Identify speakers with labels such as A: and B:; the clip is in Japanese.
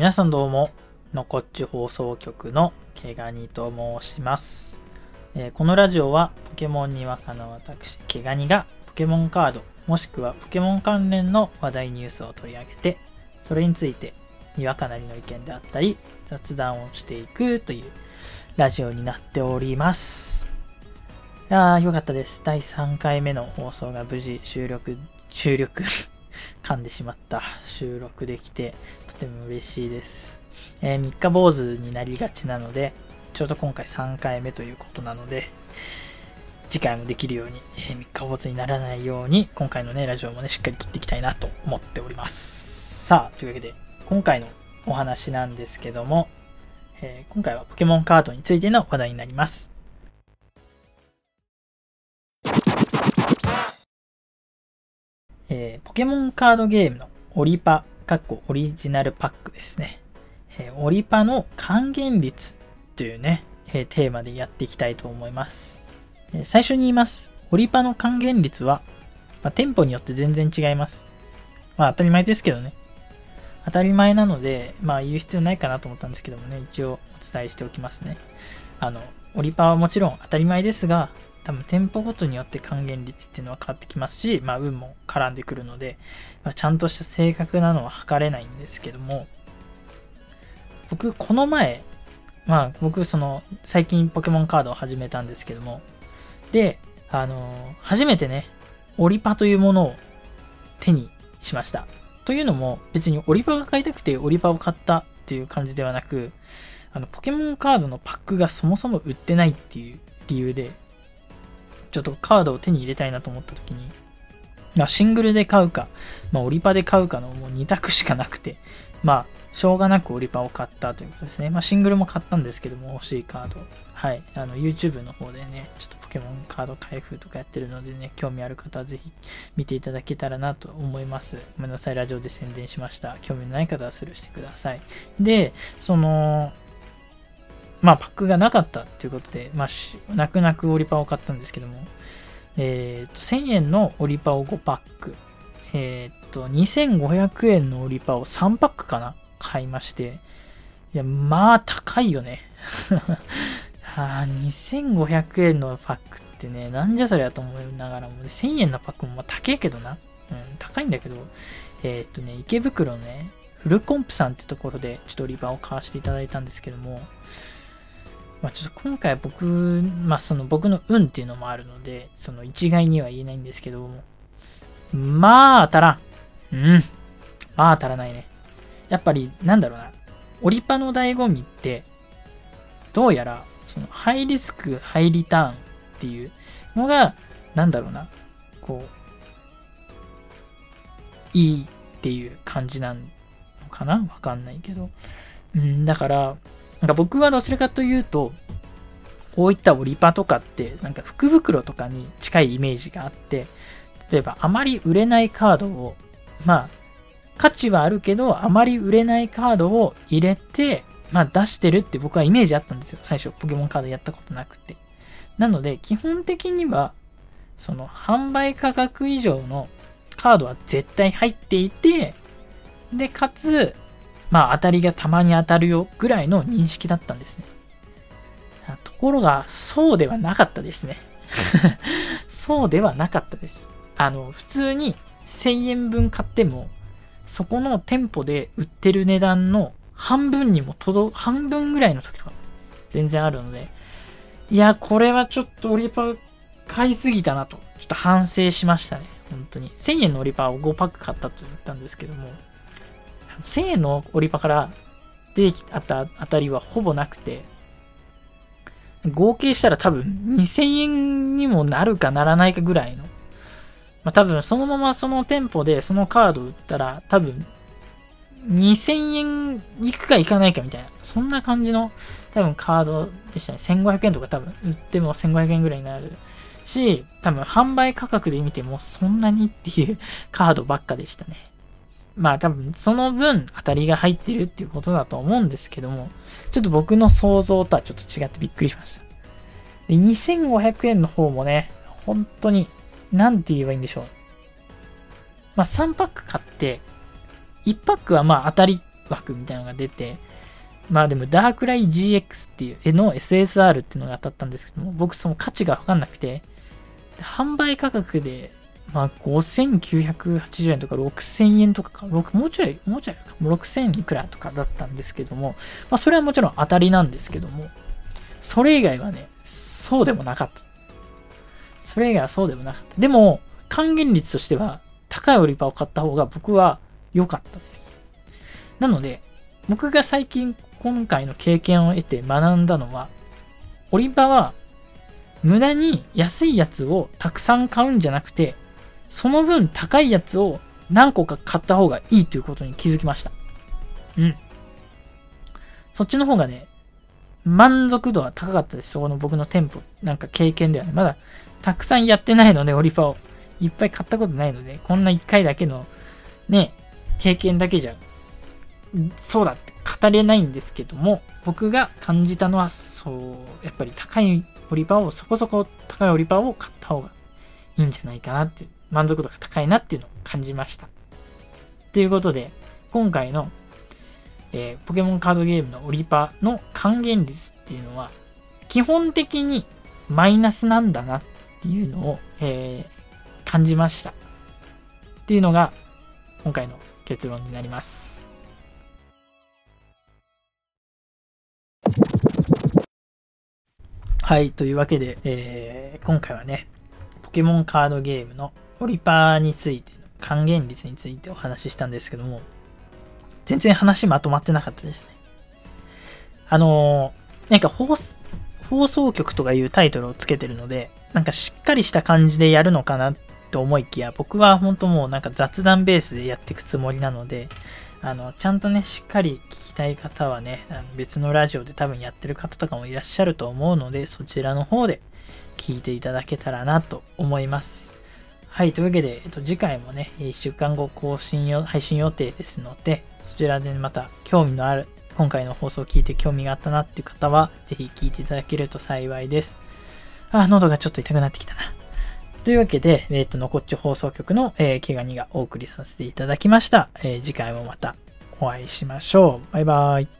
A: 皆さんどうも、のこっち放送局のけがにと申します、えーこのラジオはポケモンにわかの私、けがにがポケモンカード、もしくはポケモン関連の話題ニュースを取り上げて、それについてにわかなりの意見であったり、雑談をしていくというラジオになっております。いやー、よかったです。第3回目の放送が無事収録、収録 噛んでしまった。収録できて、とても嬉しいです。えー三日坊主になりがちなので、ちょうど今回3回目ということなので、次回もできるように、えー三日坊主にならないように、今回のね、ラジオもね、しっかり撮っていきたいなと思っております。さあ、というわけで、今回のお話なんですけども、えー今回はポケモンカードについての話題になります。えーポケモンカードゲームのオリパ、かっこオリジナルパックですね。えーオリパの還元率というね、えーテーマでやっていきたいと思います。え最初に言います。オリパの還元率は、まあ、店舗によって全然違います。まあ当たり前ですけどね。当たり前なので、まあ言う必要ないかなと思ったんですけどもね、一応お伝えしておきますね。あの、オリパはもちろん当たり前ですが、多分店舗ごとによって還元率っていうのは変わってきますし、まあ運も絡んでくるので、まあ、ちゃんとした正確なのは測れないんですけども、僕、この前、まあ僕、その、最近ポケモンカードを始めたんですけども、で、あの初めてね、オリパというものを手にしました。というのも、別にオリパが買いたくてオリパを買ったっていう感じではなく、あの、ポケモンカードのパックがそもそも売ってないっていう理由で、ちょっとカードを手に入れたいなと思った時に、まあ、シングルで買うか、まあ、オリパで買うかのもう2択しかなくて、まあ、しょうがなくオリパを買ったということですね。まあ、シングルも買ったんですけども、欲しいカード。はい。あの、YouTube の方でね、ちょっとポケモンカード開封とかやってるのでね、興味ある方はぜひ見ていただけたらなと思います。ごめんなさい、ラジオで宣伝しました。興味のない方はスルーしてください。で、その、まあ、パックがなかったっていうことで、まあ、泣く泣くオリパを買ったんですけども、えっ、と、1000円のオリパを5パック、えっ、と、2500円のオリパを3パックかな？買いまして、いや、まあ、高いよね。あ2500円のパックってね、なんじゃそりゃと思いながらも、1000円のパックもまあ高いけどな。うん、高いんだけど、えっ、とね、池袋のね、フルコンプさんってところで、ちょっとオリパを買わせていただいたんですけども、まあちょっと今回僕、まあその僕の運っていうのもあるので、その一概には言えないんですけども、まあ当たらん。うん。まあ当たらないね。やっぱり、なんだろうな。オリパの醍醐味って、どうやら、そのハイリスク、ハイリターンっていうのが、なんだろうな。こう、いいっていう感じなのかなわかんないけど。うん、だから、なんか僕はどちらかというと、こういったオリパとかって、なんか福袋とかに近いイメージがあって、例えばあまり売れないカードを、まあ、価値はあるけど、あまり売れないカードを入れて、まあ出してるって僕はイメージあったんですよ。最初、ポケモンカードやったことなくて。なので、基本的には、その販売価格以上のカードは絶対入っていて、で、かつ、まあ当たりがたまに当たるよぐらいの認識だったんですね。ところが、そうではなかったですね。そうではなかったです。あの、普通に1000円分買っても、そこの店舗で売ってる値段の半分にも届、半分ぐらいの時とか全然あるので、いや、これはちょっとオリパ買いすぎたなと、ちょっと反省しましたね。本当に。1000円のオリパを5パック買ったと言ったんですけども、1000円のオリパから出てきた当たりはほぼなくて、合計したら多分2000円にもなるかならないかぐらいの。まあ多分そのままその店舗でそのカード売ったら多分2000円いくかいかないかみたいな。そんな感じの多分カードでしたね。1500円とか多分売っても1500円ぐらいになるし、多分販売価格で見てもそんなにっていう カードばっかでしたね。まあ多分その分当たりが入ってるっていうことだと思うんですけども、ちょっと僕の想像とはちょっと違ってびっくりしました。で、2500円の方もね、本当に、なんて言えばいいんでしょう。まあ3パック買って、1パックはまあ当たり枠みたいなのが出て、まあでもダークライ GX っていう絵の SSR っていうのが当たったんですけども、僕その価値がわかんなくて、販売価格で、まあ5980円とか6000円とかか、もうちょい、もうちょいか、6000いくらとかだったんですけども、まあそれはもちろん当たりなんですけども、それ以外はね、そうでもなかった。それ以外はそうでもなかった。でも、還元率としては、高いオリパを買った方が僕は良かったです。なので、僕が最近今回の経験を得て学んだのは、オリパは無駄に安いやつをたくさん買うんじゃなくて、その分高いやつを何個か買った方がいいということに気づきました。うん。そっちの方がね、満足度は高かったです。そこの僕の店舗。なんか経験ではね。まだたくさんやってないので、オリパを。いっぱい買ったことないので、こんな1回だけのね、経験だけじゃ、そうだって語れないんですけども、僕が感じたのは、そう、やっぱり高いオリパを、そこそこ高いオリパを買った方がいいんじゃないかなって、満足度が高いなっていうのを感じました。ということで、今回の、えー、ポケモンカードゲームのオリパの還元率っていうのは、基本的にマイナスなんだなっていうのを、えー、感じました。っていうのが、今回の結論になります。はい、というわけで、えー、今回はね、ポケモンカードゲームのオリパーについて還元率についてお話ししたんですけども、全然話まとまってなかったですね。あのー、なんか放放送局とかいうタイトルをつけてるので、なんかしっかりした感じでやるのかなと思いきや、僕は本当もうなんか雑談ベースでやっていくつもりなので、あの、ちゃんとね、しっかり聞きたい方はね、あの別のラジオで多分やってる方とかもいらっしゃると思うので、そちらの方で聞いていただけたらなと思います。はい、というわけで、えっと、次回もね、1週間後更新よ、配信予定ですので、そちらでまた興味のある、今回の放送を聞いて興味があったなっていう方は、ぜひ聞いていただけると幸いです。あ、喉がちょっと痛くなってきたな。というわけで、えっ、と、のこっち放送局の、えー、毛ガニがお送りさせていただきました。えー、次回もまたお会いしましょう。バイバーイ。